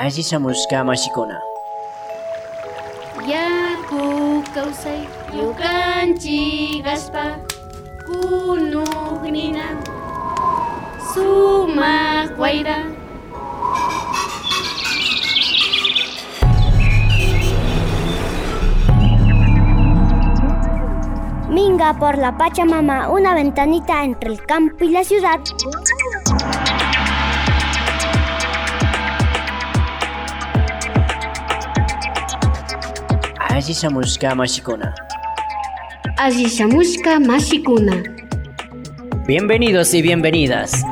Asishamushka mashikuna. Yaku kawsay yukanchik aspa kunuqnina sumaq wayra Minga por la Pachamama, una ventanita entre el campo y la ciudad. Mashikuna. Asishamushka mashikuna Bienvenidos y bienvenidas.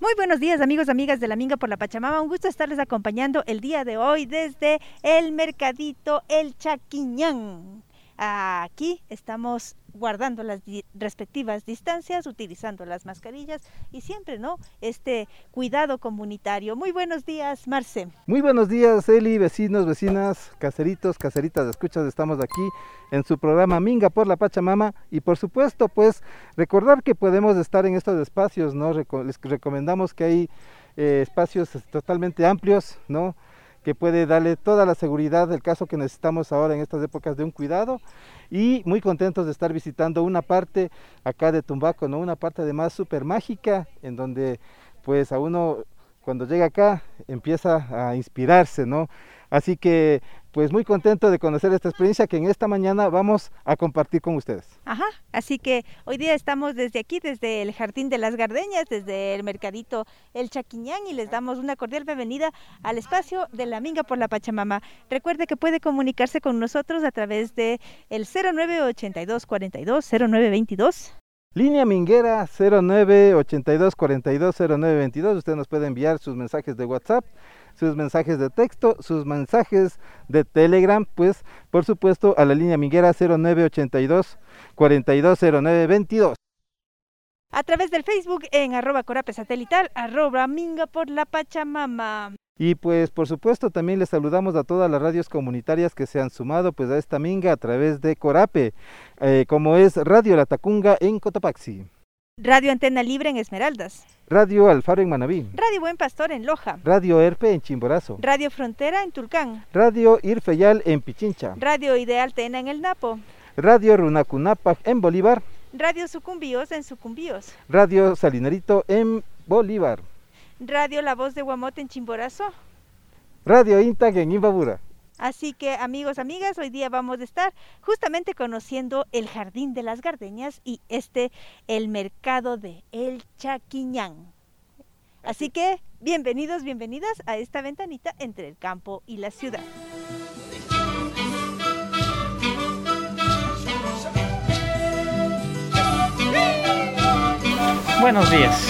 Muy buenos días amigos, amigas de la Minga por la Pachamama. Un gusto estarles acompañando el día de hoy desde el mercadito El Chaquiñán. Aquí estamos guardando las respectivas distancias, utilizando las mascarillas y siempre, ¿no? Este cuidado comunitario. Muy buenos días, Marce. Muy buenos días, Eli, vecinos, vecinas, caseritos, caseritas de escuchas. Estamos aquí en su programa Minga por la Pachamama y por supuesto, pues recordar que podemos estar en estos espacios, ¿no? Les recomendamos que hay eh, espacios totalmente amplios, ¿no? Que puede darle toda la seguridad del caso que necesitamos ahora en estas épocas de un cuidado y muy contentos de estar visitando una parte acá de Tumbaco, ¿no? una parte además súper mágica en donde pues a uno cuando llega acá empieza a inspirarse, ¿no? Así que pues muy contento de conocer esta experiencia que en esta mañana vamos a compartir con ustedes. Ajá, así que hoy día estamos desde aquí, desde el Jardín de las Gardeñas, desde el mercadito El Chaquiñán y les damos una cordial bienvenida al espacio de la Minga por la Pachamama. Recuerde que puede comunicarse con nosotros a través de el 0982 42 0922. Línea Minguera 0982 42 0922. Usted nos puede enviar sus mensajes de WhatsApp, sus mensajes de texto, sus mensajes de Telegram, pues por supuesto a la línea Minguera 0982 42 0922. A través del Facebook en arroba corape satelital, arroba Minga por la Pachamama. Y pues por supuesto también les saludamos a todas las radios comunitarias que se han sumado pues a esta minga a través de Corape, eh, como es Radio La Tacunga en Cotopaxi, Radio Antena Libre en Esmeraldas. Radio Alfaro en Manabí, Radio Buen Pastor en Loja. Radio Erpe en Chimborazo, Radio Frontera en Tulcán. Radio Irfeyal en Pichincha, Radio Ideal Tena en El Napo. Radio Runacunapac en Bolívar, Radio Sucumbíos en Sucumbíos. Radio Salinerito en Bolívar, Radio La Voz de Guamote en Chimborazo. Radio Intag en Imbabura. Así que amigos, amigas, hoy día vamos a estar justamente conociendo el Jardín de las Gardeñas y este, el mercado de El Chaquiñán. Así que bienvenidos, bienvenidas a esta ventanita entre el campo y la ciudad. Buenos días.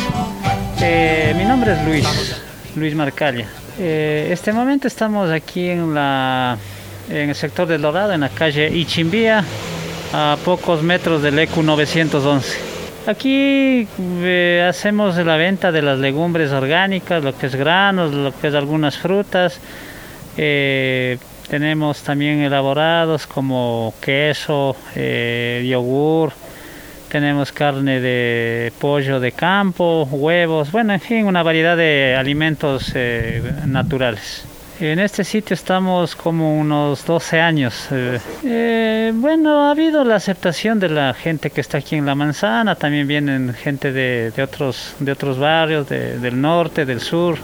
Eh, mi nombre es Luis, Luis Marcalla. Eh, este momento estamos aquí en, la, en el sector del Dorado, en la calle Ichimbía, a pocos metros del EQ 911. Aquí eh, hacemos la venta de las legumbres orgánicas, lo que es granos, lo que es algunas frutas. Eh, tenemos también elaborados como queso, eh, yogur, tenemos carne de pollo de campo, huevos, bueno, en fin, una variedad de alimentos eh, naturales. En este sitio estamos como unos 12 años. eh, eh, bueno, ha habido la aceptación de la gente que está aquí en La Manzana, también vienen gente de, de otros, de otros barrios, de- del norte, del sur.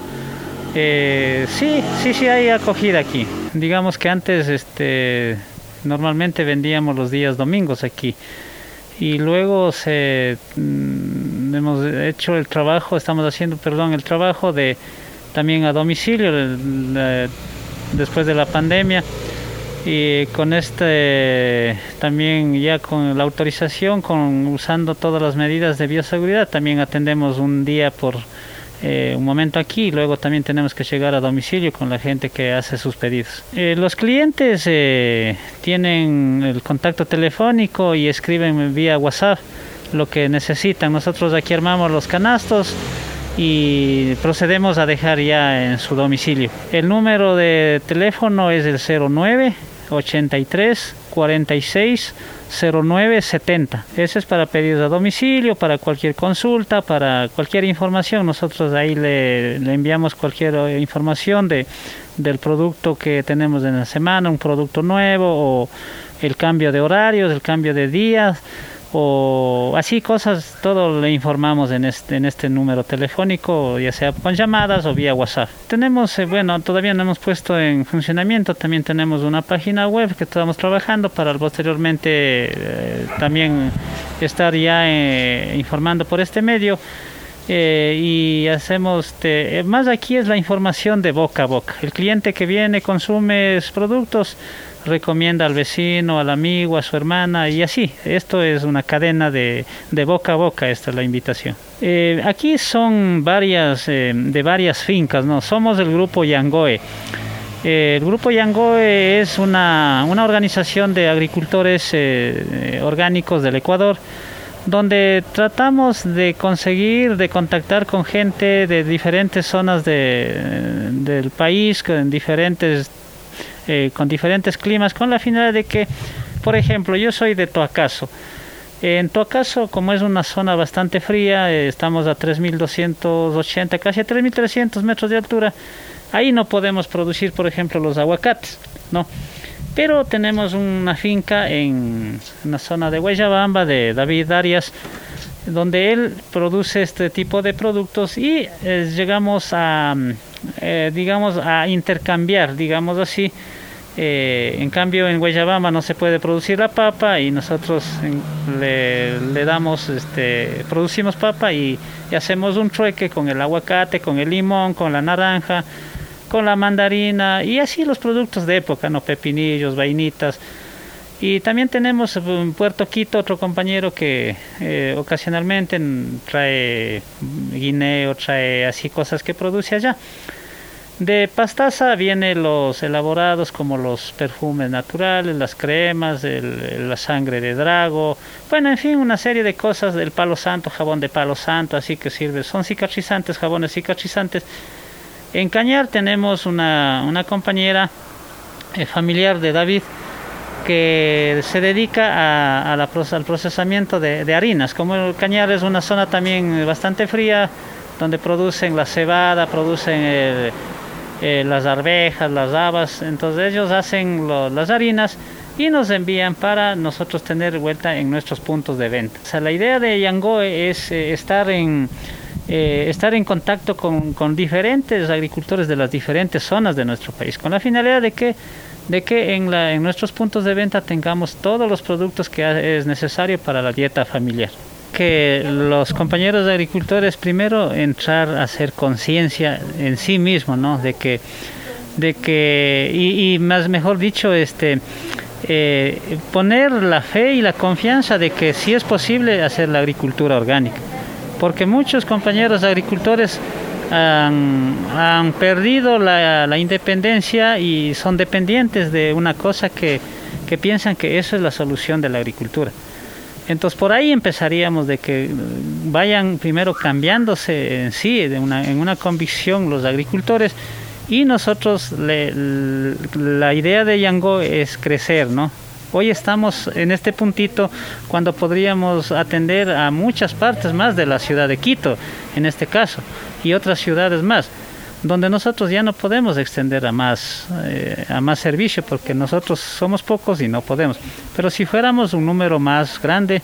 Eh, sí, sí, sí hay acogida aquí. Digamos que antes este, normalmente vendíamos los días domingos aquí y luego se mm, hemos hecho el trabajo, estamos haciendo, perdón, el trabajo de también a domicilio después de la pandemia y con este también ya con la autorización, con usando todas las medidas de bioseguridad, también atendemos un día por eh, un momento aquí y luego también tenemos que llegar a domicilio con la gente que hace sus pedidos. Eh, los clientes eh, tienen el contacto telefónico y escriben vía WhatsApp lo que necesitan. Nosotros aquí armamos los canastos y procedemos a dejar ya en su domicilio. El número de teléfono es el 09 83 46 0970. Ese es para pedidos a domicilio, para cualquier consulta, para cualquier información. Nosotros ahí le, le enviamos cualquier eh, información de, del producto que tenemos en la semana, un producto nuevo o el cambio de horarios, el cambio de días o así cosas, todo le informamos en este, en este número telefónico, ya sea con llamadas o vía WhatsApp. Tenemos, eh, bueno, todavía no hemos puesto en funcionamiento, también tenemos una página web que estamos trabajando para posteriormente eh, también estar ya eh, informando por este medio. y hacemos este, más aquí es la información de boca a boca el cliente que viene consume productos recomienda al vecino, al amigo, a su hermana y así. Esto es una cadena de, de boca a boca, esta es la invitación. Eh, aquí son varias, eh, de varias fincas, ¿no? Somos el grupo Yangoe. Eh, el grupo Yangoe es una, una organización de agricultores orgánicos del Ecuador donde tratamos de conseguir, de contactar con gente de diferentes zonas de, del país, con diferentes eh, con diferentes climas, con la finalidad de que, por ejemplo, yo soy de Toacaso. En Toacaso, como es una zona bastante fría, eh, estamos a 3.280, casi a 3.300 metros de altura, ahí no podemos producir, por ejemplo, los aguacates, ¿no? Pero tenemos una finca en la zona de Guayabamba de David Arias, donde él produce este tipo de productos y eh, llegamos a, digamos, a intercambiar, digamos así, eh, en cambio en Guayabamba no se puede producir la papa y nosotros le, damos, este, producimos papa y, hacemos un trueque con el aguacate, con el limón, con la naranja, con la mandarina y así los productos de época, no pepinillos, vainitas. Y también tenemos en Puerto Quito otro compañero que eh, ocasionalmente trae guineo, trae así cosas que produce allá. De pastaza vienen los elaborados como los perfumes naturales, las cremas, la sangre de drago, bueno, en fin, una serie de cosas del palo santo, jabón de palo santo, así que sirve, son cicatrizantes, jabones cicatrizantes. En Cañar tenemos una, compañera eh, familiar de David que se dedica a, la, al procesamiento de, harinas. Como el Cañar es una zona también bastante fría, donde producen la cebada, producen eh, las arvejas, las habas, entonces ellos hacen las harinas y nos envían para nosotros tener vuelta en nuestros puntos de venta. O sea, la idea de Yangoe es eh, estar en eh, estar en contacto con, con, diferentes agricultores de las diferentes zonas de nuestro país, con la finalidad de que, de que en, la, en nuestros puntos de venta tengamos todos los productos que es necesario para la dieta familiar que los compañeros agricultores primero entrar a hacer conciencia en sí mismos, ¿no? De que, de que y, más mejor dicho, este, eh, poner la fe y la confianza de que sí es posible hacer la agricultura orgánica, porque muchos compañeros agricultores han, han perdido la, independencia y son dependientes de una cosa que, que piensan que eso es la solución de la agricultura. Entonces por ahí empezaríamos de que vayan primero cambiándose en sí, en una convicción los agricultores y nosotros la idea de Yango es crecer, ¿no? Hoy estamos en este puntito cuando podríamos atender a muchas partes más de la ciudad de Quito, en este caso, y otras ciudades más donde nosotros ya no podemos extender a más, eh, a más servicio porque nosotros somos pocos y no podemos. Pero si fuéramos un número más grande,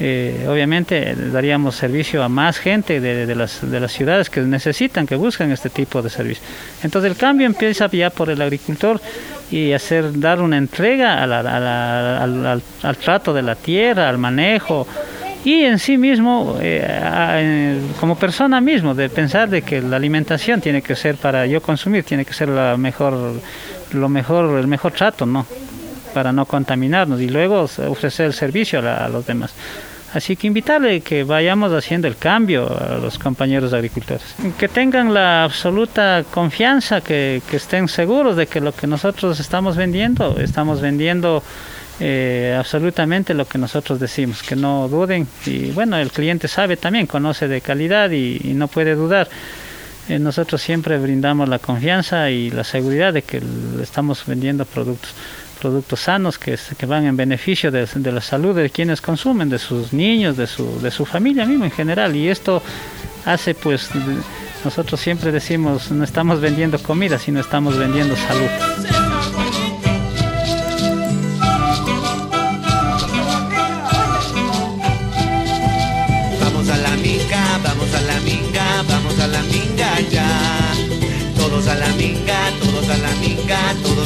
eh, obviamente daríamos servicio a más gente de, las, de las ciudades que necesitan, que buscan este tipo de servicio. Entonces el cambio empieza ya por el agricultor y hacer dar una entrega al, al trato de la tierra, al manejo, y en sí mismo, eh, como persona mismo, de pensar de que la alimentación tiene que ser para yo consumir, tiene que ser la mejor, lo mejor, el mejor trato, ¿no? Para no contaminarnos y luego ofrecer el servicio a, los demás. Así que invitarle que vayamos haciendo el cambio a los compañeros agricultores. Que tengan la absoluta confianza, que, estén seguros de que lo que nosotros estamos vendiendo, estamos vendiendo eh, absolutamente lo que nosotros decimos, que no duden y bueno, el cliente sabe también, conoce de calidad y, no puede dudar. Eh, nosotros siempre brindamos la confianza y la seguridad de que estamos vendiendo productos, productos sanos que, que van en beneficio de, de la salud de quienes consumen, de sus niños, de su, de su familia mismo en general. Y esto hace pues, nosotros siempre decimos, no estamos vendiendo comida, sino estamos vendiendo salud. Vamos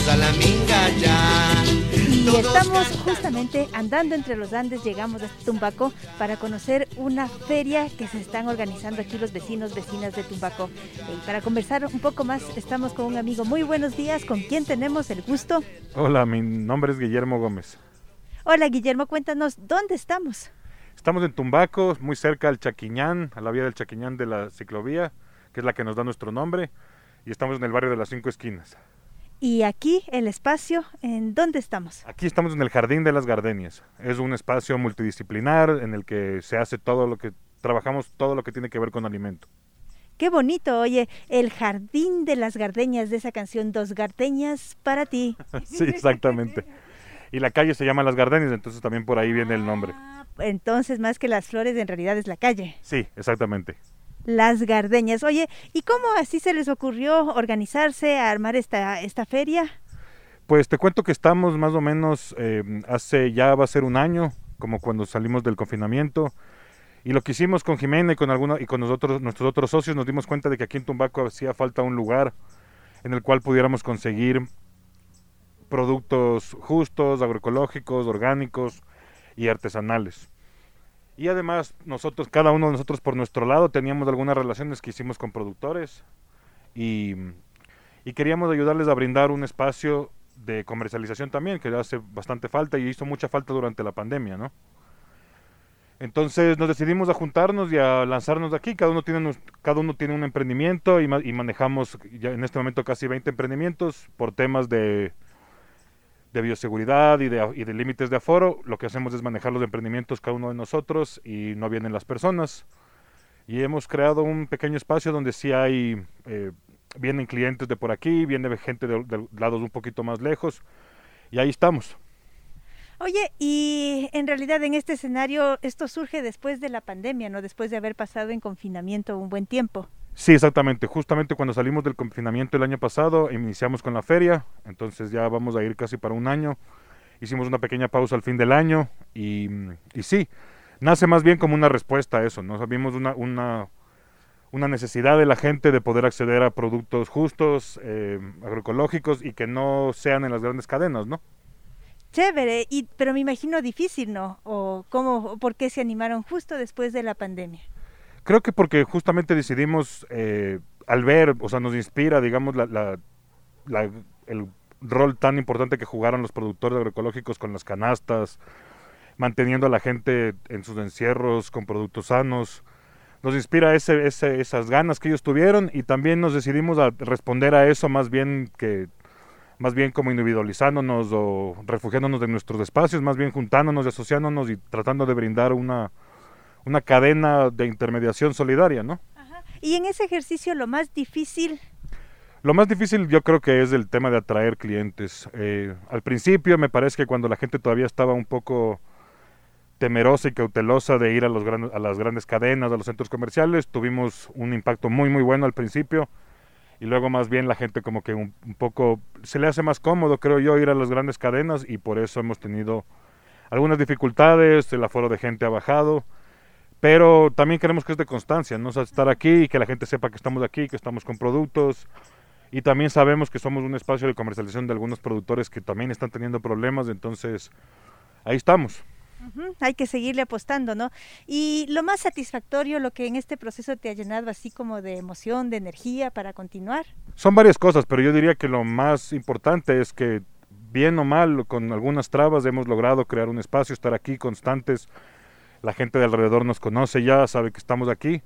a la minga, vamos a la minga, vamos a la minga ya. Y estamos justamente andando entre los Andes, llegamos a Tumbaco para conocer una feria que se están organizando aquí los vecinos, vecinas de Tumbaco. Y para conversar un poco más, estamos con un amigo. Muy buenos días, ¿con quién tenemos el gusto? Hola, mi nombre es Guillermo Gómez. Hola Guillermo, cuéntanos, ¿dónde estamos? Estamos en Tumbaco, muy cerca al Chaquiñán, a la vía del Chaquiñán de la ciclovía, que es la que nos da nuestro nombre, y estamos en el barrio de las Cinco Esquinas. Y aquí el espacio, ¿en dónde estamos? Aquí estamos en el Jardín de las Gardenias. Es un espacio multidisciplinar en el que se hace todo lo que trabajamos, todo lo que tiene que ver con alimento. Qué bonito, oye, el jardín de las gardeñas de esa canción, Dos Gardeñas para ti. sí, exactamente. Y la calle se llama Las Gardenias, entonces también por ahí viene el nombre. Ah, Entonces, más que las flores, en realidad es la calle. Sí, exactamente. Las Gardeñas. Oye, ¿y cómo así se les ocurrió organizarse, a armar esta, esta feria? Pues te cuento que estamos más o menos, eh, hace ya va a ser un año, como cuando salimos del confinamiento, y lo que hicimos con Jimena y con, alguna, y con nosotros, nuestros otros socios nos dimos cuenta de que aquí en Tumbaco hacía falta un lugar en el cual pudiéramos conseguir productos justos, agroecológicos, orgánicos y artesanales. Y además nosotros, cada uno de nosotros por nuestro lado, teníamos algunas relaciones que hicimos con productores y, y queríamos ayudarles a brindar un espacio de comercialización también, que hace bastante falta y hizo mucha falta durante la pandemia, ¿no? Entonces nos decidimos a juntarnos y a lanzarnos de aquí. Cada uno tiene, cada uno tiene un emprendimiento y, ma- y manejamos ya en este momento casi 20 emprendimientos por temas de, de bioseguridad y de, límites de aforo. Lo que hacemos es manejar los emprendimientos cada uno de nosotros y no vienen las personas. Y hemos creado un pequeño espacio donde sí hay, eh, vienen clientes de por aquí, viene gente de, de lados un poquito más lejos. Y ahí estamos. Oye, y en realidad en este escenario esto surge después de la pandemia, ¿no? Después de haber pasado en confinamiento un buen tiempo. Sí, exactamente. Justamente cuando salimos del confinamiento el año pasado, iniciamos con la feria, entonces ya vamos a ir casi para un año. Hicimos una pequeña pausa al fin del año y, y sí, nace más bien como una respuesta a eso, ¿no? Vimos una, una, una necesidad de la gente de poder acceder a productos justos, eh, agroecológicos y que no sean en las grandes cadenas, ¿no? Chévere, y, pero me imagino difícil, ¿no? O cómo, o por qué se animaron justo después de la pandemia. Creo que porque justamente decidimos, eh, al ver, o sea, nos inspira, digamos, la, la- la- el rol tan importante que jugaron los productores agroecológicos con las canastas, manteniendo a la gente en sus encierros con productos sanos. Nos inspira ese, ese- esas ganas que ellos tuvieron y también nos decidimos a responder a eso más bien que más bien como individualizándonos o refugiándonos de nuestros espacios, más bien juntándonos y asociándonos y tratando de brindar una, una cadena de intermediación solidaria, ¿no? Y en ese ejercicio lo más difícil, Lo más difícil yo creo que es el tema de atraer clientes. Eh, al principio me parece que cuando la gente todavía estaba un poco temerosa y cautelosa de ir a, los gran- a las grandes cadenas, a los centros comerciales, tuvimos un impacto muy muy bueno al principio. Y luego más bien la gente como que un, un poco se le hace más cómodo creo yo ir a las grandes cadenas. Y por eso hemos tenido algunas dificultades, el aforo de gente ha bajado, pero también queremos que es de constancia, ¿no? O sea, estar aquí y que la gente sepa que estamos aquí, que estamos con productos y también sabemos que somos un espacio de comercialización de algunos productores que también están teniendo problemas, entonces ahí estamos. hay que seguirle apostando, ¿no? Y lo más satisfactorio, lo que en este proceso te ha llenado así como de emoción, de energía para continuar. Son varias cosas, pero yo diría que lo más importante es que bien o mal, con algunas trabas hemos logrado crear un espacio, estar aquí constantes. La gente de alrededor nos conoce ya, sabe que estamos aquí.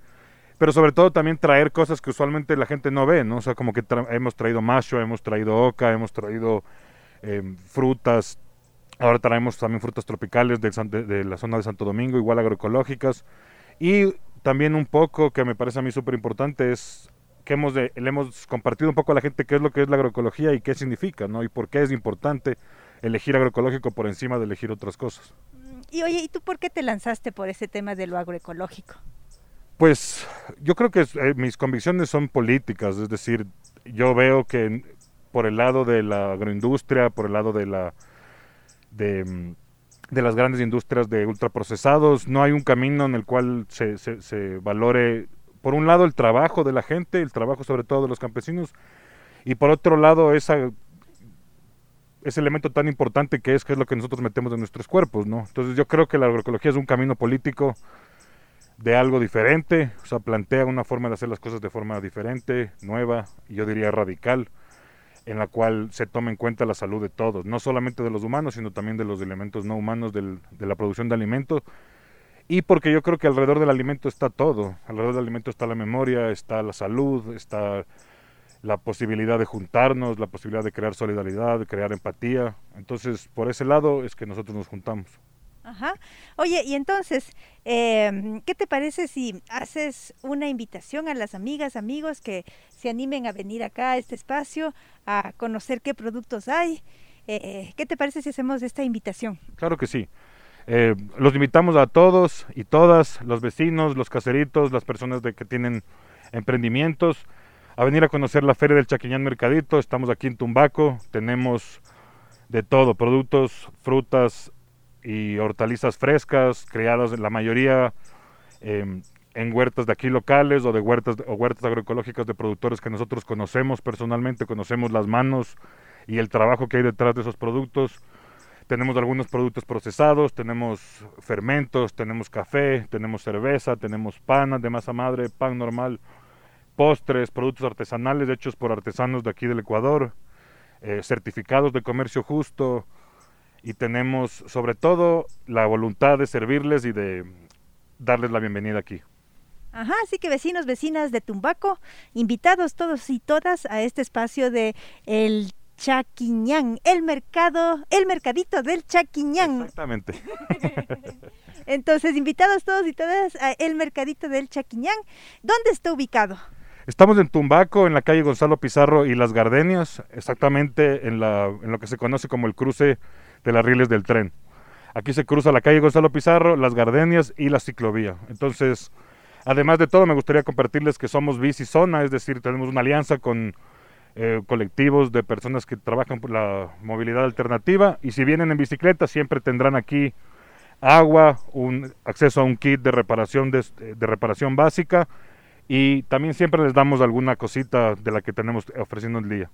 Pero sobre todo también traer cosas que usualmente la gente no ve, ¿no? O sea, como que hemos traído macho, hemos traído oca, hemos traído em, frutas. Ahora traemos también frutas tropicales de, la zona de Santo Domingo, igual agroecológicas. Y también un poco que me parece a mí súper importante es que hemos le hemos compartido un poco a la gente qué es lo que es la agroecología y qué significa, ¿no? Y por qué es importante elegir agroecológico por encima de elegir otras cosas. Y oye, ¿y tú por qué te lanzaste por ese tema de lo agroecológico? Pues yo creo que eh, mis convicciones son políticas, es decir, yo veo que por el lado de la agroindustria, por el lado de la de, mm, de las grandes industrias de ultraprocesados, no hay un camino en el cual se, se- se valore, por un lado, el trabajo de la gente, el trabajo sobre todo de los campesinos, y por otro lado, esa, ese elemento tan importante que es, que es lo que nosotros metemos en nuestros cuerpos, ¿no? Entonces yo creo que la agroecología es un camino político de algo diferente, o sea, plantea una forma de hacer las cosas de forma diferente, nueva, yo diría radical, en la cual se toma en cuenta la salud de todos, no solamente de los humanos, sino también de los elementos no humanos de la producción de alimentos. Y porque yo creo que alrededor del alimento está todo, alrededor del alimento está la memoria, está la salud, está la posibilidad de juntarnos, la posibilidad de crear solidaridad, de crear empatía. Entonces, por ese lado es que nosotros nos juntamos. Ajá. Oye, y entonces, em, ¿qué te parece si haces una invitación a las amigas, amigos que se animen a venir acá a este espacio, a conocer qué productos hay? Eh, ¿Qué te parece si hacemos esta invitación? Claro que sí. Eh, los invitamos a todos y todas, los vecinos, los caseritos, las personas de que tienen emprendimientos, a venir a conocer la Feria del Chaquiñán Mercadito. Estamos aquí en Tumbaco, tenemos de todo, productos, frutas y hortalizas frescas, criadas la mayoría eh, en huertas de aquí locales o de huertas o huertas agroecológicas de productores que nosotros conocemos personalmente, conocemos las manos y el trabajo que hay detrás de esos productos. Tenemos algunos productos procesados, tenemos fermentos, tenemos café, tenemos cerveza, tenemos pan de masa madre, pan normal, postres, productos artesanales hechos por artesanos de aquí del Ecuador, eh, certificados de comercio justo y tenemos sobre todo la voluntad de servirles y de darles la bienvenida aquí. Ajá, así que vecinos, vecinas de Tumbaco, invitados todos y todas a este espacio de El Chaquiñán, el mercado, el mercadito del Chaquiñán. Exactamente. Entonces, invitados todos y todas a el mercadito del Chaquiñán. ¿Dónde está ubicado? Estamos en Tumbaco, en la calle Gonzalo Pizarro y Las Gardenias, exactamente en, la, en lo que se conoce como el cruce de las rieles del tren. Aquí se cruza la calle Gonzalo Pizarro, Las Gardenias y la ciclovía. Entonces, además de todo, me gustaría compartirles que somos bici zona, es decir, tenemos una alianza con eh, colectivos de personas que trabajan por la movilidad alternativa y si vienen en bicicleta siempre tendrán aquí agua, un acceso a un kit de reparación de, de reparación básica y también siempre les damos alguna cosita de la que tenemos ofreciendo el día.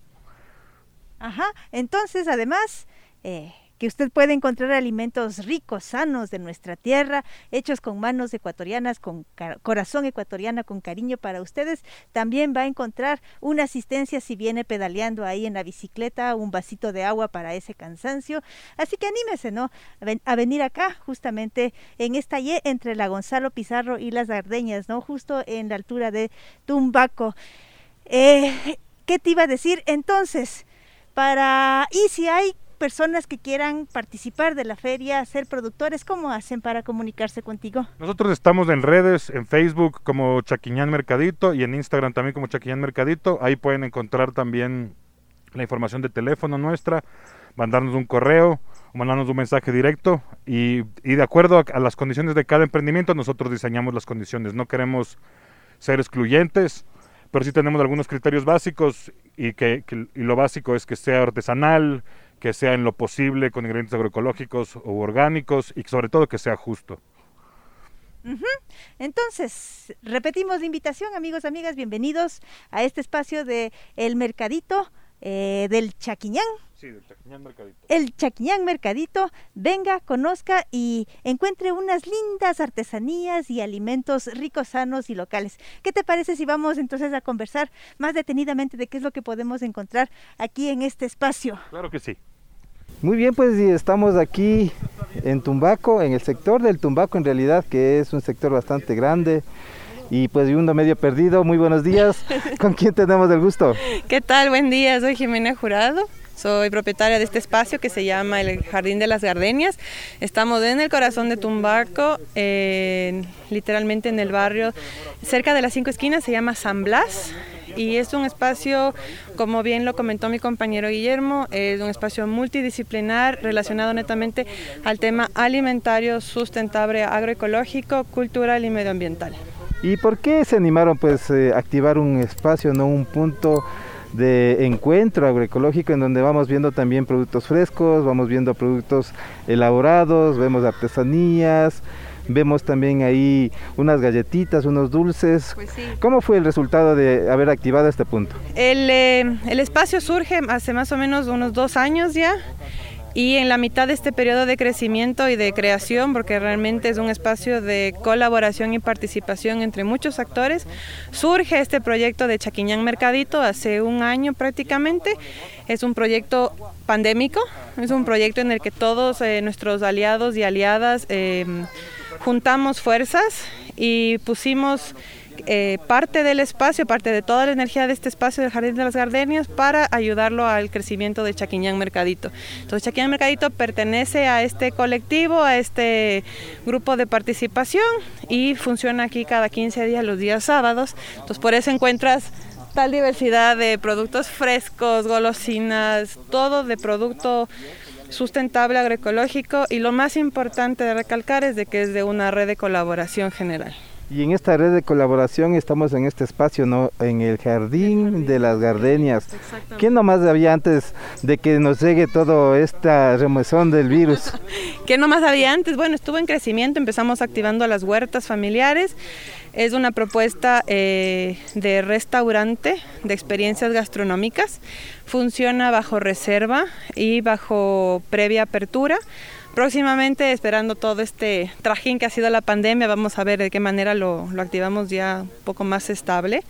Ajá, entonces además eh, que usted puede encontrar alimentos ricos, sanos de nuestra tierra, hechos con manos ecuatorianas, con corazón ecuatoriana, con cariño para ustedes. También va a encontrar una asistencia si viene pedaleando ahí en la bicicleta, un vasito de agua para ese cansancio. Así que anímese, ¿no? A venir acá, justamente en esta Y entre la Gonzalo Pizarro y las Ardeñas, ¿no? Justo en la altura de Tumbaco. Eh, ¿Qué te iba a decir? Entonces, para... ¿Y si hay personas que quieran participar de la feria, ser productores, ¿cómo hacen para comunicarse contigo? Nosotros estamos en redes, en Facebook como Chaquiñán Mercadito y en Instagram también como Chaquiñán Mercadito. Ahí pueden encontrar también la información de teléfono nuestra, mandarnos un correo, mandarnos un mensaje directo y, de acuerdo a, a, las condiciones de cada emprendimiento nosotros diseñamos las condiciones. No queremos ser excluyentes, pero sí tenemos algunos criterios básicos y, que, que y lo básico es que sea artesanal, que sea en lo posible con ingredientes agroecológicos o orgánicos y sobre todo que sea justo. Entonces, repetimos la invitación, amigos, amigas, bienvenidos a este espacio de El Mercadito eh, del Chaquiñán. Sí, del Chaquiñán Mercadito. El Chaquiñán Mercadito, venga, conozca y encuentre unas lindas artesanías y alimentos ricos, sanos y locales. ¿Qué te parece si vamos entonces a conversar más detenidamente de qué es lo que podemos encontrar aquí en este espacio? Claro que sí. Muy bien, pues estamos aquí en Tumbaco, en el sector del Tumbaco en realidad, que es un sector bastante grande y pues uno medio perdido. Muy buenos días. ¿Con quién tenemos el gusto? ¿Qué tal? Buen día, soy Jimena Jurado. Soy propietaria de este espacio que se llama el Jardín de las Gardenias. Estamos en el corazón de Tumbaco, eh, literalmente en el barrio, cerca de las cinco esquinas, se llama San Blas. y es un espacio, como bien lo comentó mi compañero Guillermo, es un espacio multidisciplinar relacionado netamente al tema alimentario, sustentable, agroecológico, cultural y medioambiental. ¿Y por qué se animaron pues eh, a activar un espacio, no un punto de encuentro agroecológico en donde vamos viendo también productos frescos, vamos viendo productos elaborados, vemos artesanías, vemos también ahí unas galletitas, unos dulces. Pues sí. ¿Cómo fue el resultado de haber activado este punto? El, eh, el espacio surge hace más o menos unos dos años ya y en la mitad de este periodo de crecimiento y de creación, porque realmente es un espacio de colaboración y participación entre muchos actores, surge este proyecto de Chaquiñán Mercadito hace un año prácticamente. Es un proyecto pandémico, es un proyecto en el que todos eh, nuestros aliados y aliadas eh, juntamos fuerzas y pusimos eh, parte del espacio, parte de toda la energía de este espacio del Jardín de las Gardenias para ayudarlo al crecimiento de Chaquiñán Mercadito. Entonces Chaquiñán Mercadito pertenece a este colectivo, a este grupo de participación y funciona aquí cada 15 días los días sábados. Entonces por eso encuentras tal diversidad de productos frescos, golosinas, todo de producto sustentable agroecológico y lo más importante de recalcar es de que es de una red de colaboración general. Y en esta red de colaboración estamos en este espacio, ¿no? En el Jardín de las Gardenias. ¿Quién nomás había antes de que nos llegue todo esta remesón del virus? ¿Qué nomás había antes? Bueno, estuvo en crecimiento, empezamos activando las huertas familiares. Es una propuesta eh, de restaurante, de experiencias gastronómicas. Funciona bajo reserva y bajo previa apertura. Próximamente, esperando todo este trajín que ha sido la pandemia, vamos a ver de qué manera lo, activamos ya un poco más estable.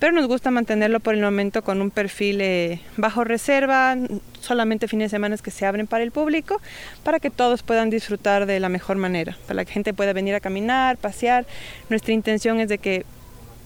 Pero nos gusta mantenerlo por el momento con un perfil eh, bajo reserva, solamente fines de semana que se abren para el público, para que todos puedan disfrutar de la mejor manera, para que la gente pueda venir a caminar, pasear. Nuestra intención es de que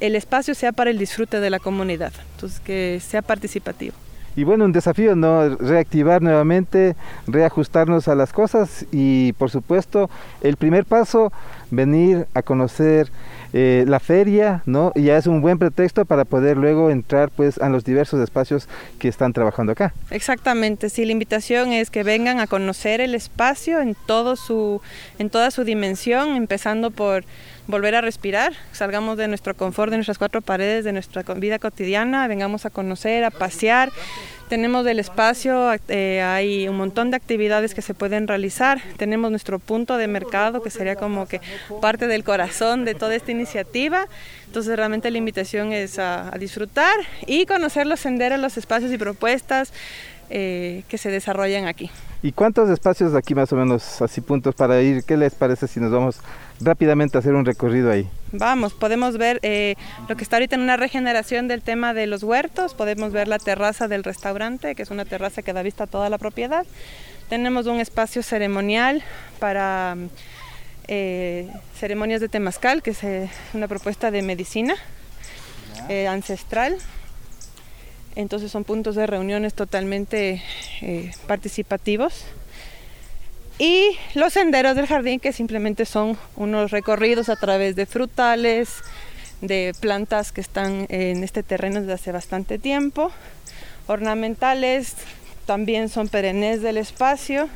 el espacio sea para el disfrute de la comunidad, entonces que sea participativo. Y bueno, un desafío, ¿no? Reactivar nuevamente, reajustarnos a las cosas y por supuesto el primer paso, venir a conocer eh, la feria, ¿no? Y ya es un buen pretexto para poder luego entrar pues a los diversos espacios que están trabajando acá. Exactamente, sí, la invitación es que vengan a conocer el espacio en, todo su, en toda su dimensión, empezando por volver a respirar, salgamos de nuestro confort, de nuestras cuatro paredes, de nuestra vida cotidiana, vengamos a conocer, a pasear. Tenemos el espacio, eh, hay un montón de actividades que se pueden realizar. Tenemos nuestro punto de mercado, que sería como que parte del corazón de toda esta iniciativa. Entonces realmente la invitación es a, a disfrutar y conocer los senderos, los espacios y propuestas eh, que se desarrollan aquí. ¿Y cuántos espacios aquí más o menos, así puntos para ir? ¿Qué les parece si nos vamos rápidamente hacer un recorrido ahí? Vamos, podemos ver eh, lo que está ahorita en una regeneración del tema de los huertos, podemos ver la terraza del restaurante, que es una terraza que da vista a toda la propiedad. Tenemos un espacio ceremonial para eh, ceremonias de temazcal, que es eh, una propuesta de medicina ancestral. Entonces son puntos de reuniones totalmente participativos. Y los senderos del jardín que simplemente son unos recorridos a través de frutales, de plantas que están en este terreno desde hace bastante tiempo, ornamentales, también son perennes del espacio.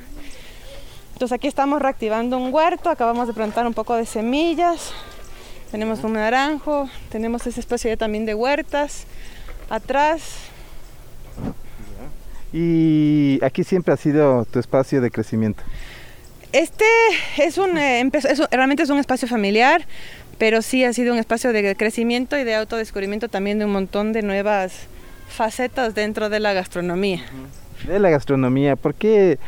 Entonces aquí estamos reactivando un huerto, acabamos de plantar un poco de semillas, tenemos un naranjo, tenemos ese espacio también de huertas, atrás Y aquí siempre ha sido tu espacio de crecimiento. Este es un, eh, empezó- es realmente es un espacio familiar, pero sí ha sido un espacio de crecimiento y de autodescubrimiento también de un montón de nuevas facetas dentro de la gastronomía. De la gastronomía, ¿por qué?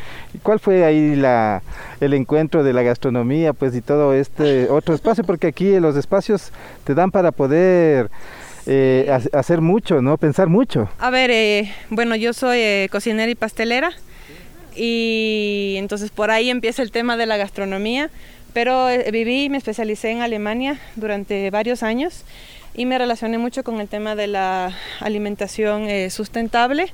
¿Cuál fue ahí la, el encuentro de la gastronomía pues y todo este otro espacio? Porque aquí los espacios te dan para poder eh, ha- hacer mucho, ¿no? Pensar mucho. A ver, eh, bueno, yo soy eh, cocinera y pastelera y entonces por ahí empieza el tema de la gastronomía, pero eh, viví y me especialicé en Alemania durante varios años y me relacioné mucho con el tema de la alimentación eh, sustentable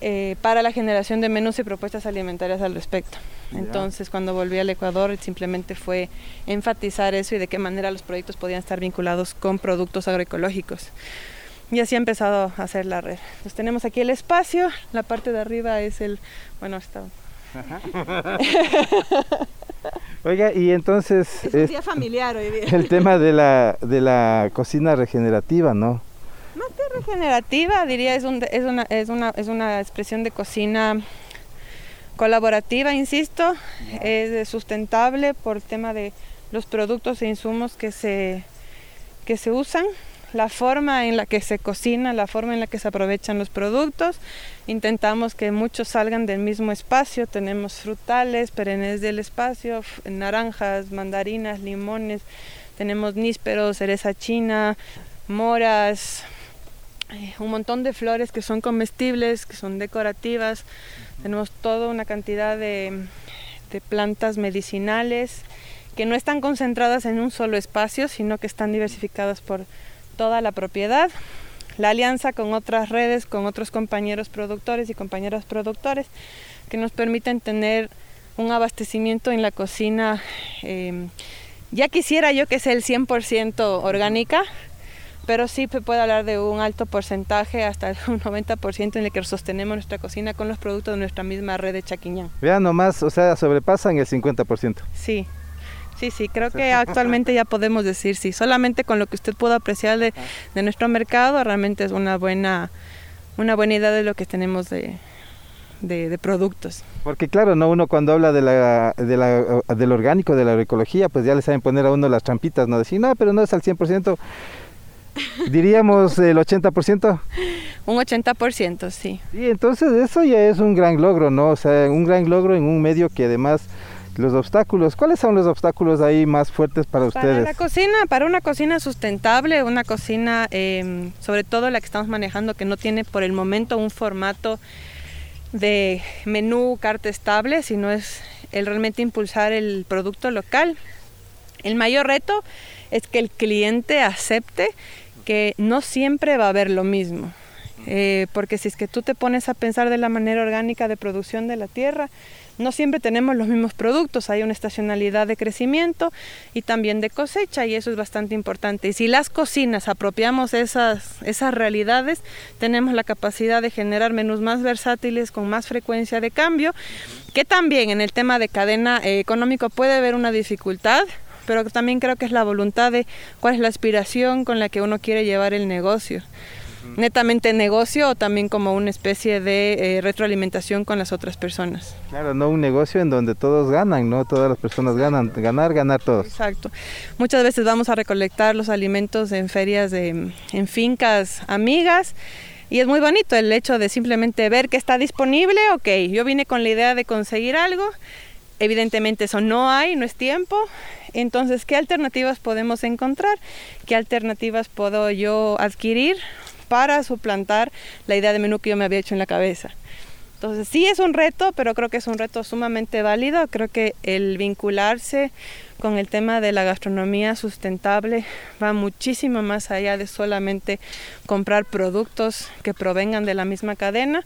eh, para la generación de menús y propuestas alimentarias al respecto. Entonces, cuando volví al Ecuador, simplemente fue enfatizar eso y de qué manera los proyectos podían estar vinculados con productos agroecológicos. Y así ha empezado a hacer la red. Entonces tenemos aquí el espacio, la parte de arriba es el, bueno, está... Oiga, y entonces Es un es día familiar hoy día. el tema de la, de la cocina regenerativa, ¿no? Más que regenerativa, diría, es, un- es, una, es, una, es una expresión de cocina colaborativa, insisto, es sustentable por el tema de los productos e insumos que se, que se usan, la forma en la que se cocina, la forma en la que se aprovechan los productos. Intentamos que muchos salgan del mismo espacio, tenemos frutales, perennes del espacio, naranjas, mandarinas, limones, tenemos nísperos, cereza china, moras, eh, un montón de flores que son comestibles, que son decorativas. Tenemos toda una cantidad de, de plantas medicinales que no están concentradas en un solo espacio, sino que están diversificadas por toda la propiedad. La alianza con otras redes, con otros compañeros productores y compañeras productores, que nos permiten tener un abastecimiento en la cocina. eh, ya quisiera yo que sea el 100% orgánica, pero sí se puede hablar de un alto porcentaje, hasta un 90% en el que sostenemos nuestra cocina con los productos de nuestra misma red de Chaquiñán. Vean nomás, o sea, sobrepasan el 50%. Sí, sí, sí, creo que actualmente ya podemos decir sí, solamente con lo que usted pudo apreciar de, de nuestro mercado, realmente es una buena, una buena idea de lo que tenemos de, de- de productos. Porque claro, no uno cuando habla de la, de la, del orgánico, de la agroecología, pues ya le saben poner a uno las trampitas, no decir, no, pero no es al 100%, diríamos el 80%. Un 80%, sí. Y entonces eso ya es un gran logro, ¿no? O sea, un gran logro en un medio que además los obstáculos, ¿cuáles son los obstáculos ahí más fuertes para Para ustedes? la cocina, para una cocina sustentable, una cocina, eh, sobre todo la que estamos manejando, que no tiene por el momento un formato de menú, carta estable, sino es el realmente impulsar el producto local. El mayor reto es que el cliente acepte que no siempre va a haber lo mismo. Eh, porque si es que tú te pones a pensar de la manera orgánica de producción de la tierra, no siempre tenemos los mismos productos, hay una estacionalidad de crecimiento y también de cosecha y eso es bastante importante. Y si las cocinas apropiamos esas, esas realidades, tenemos la capacidad de generar menús más versátiles con más frecuencia de cambio, que también en el tema de cadena eh, económico puede haber una dificultad, pero también creo que es la voluntad de cuál es la aspiración con la que uno quiere llevar el negocio netamente negocio o también como una especie de eh, retroalimentación con las otras personas. Claro, no un negocio en donde todos ganan, ¿no? Todas las personas ganan, ganar, ganar todos. Exacto. Muchas veces vamos a recolectar los alimentos en ferias, de, en fincas amigas. Y es muy bonito el hecho de simplemente ver que está disponible, ok, yo vine con la idea de conseguir algo, evidentemente eso no hay, no es tiempo, entonces, ¿qué alternativas podemos encontrar? ¿Qué alternativas puedo yo adquirir para suplantar la idea de menú que yo me había hecho en la cabeza? Entonces, sí es un reto, pero creo que es un reto sumamente válido. Creo que el vincularse con el tema de la gastronomía sustentable va muchísimo más allá de solamente comprar productos que provengan de la misma cadena.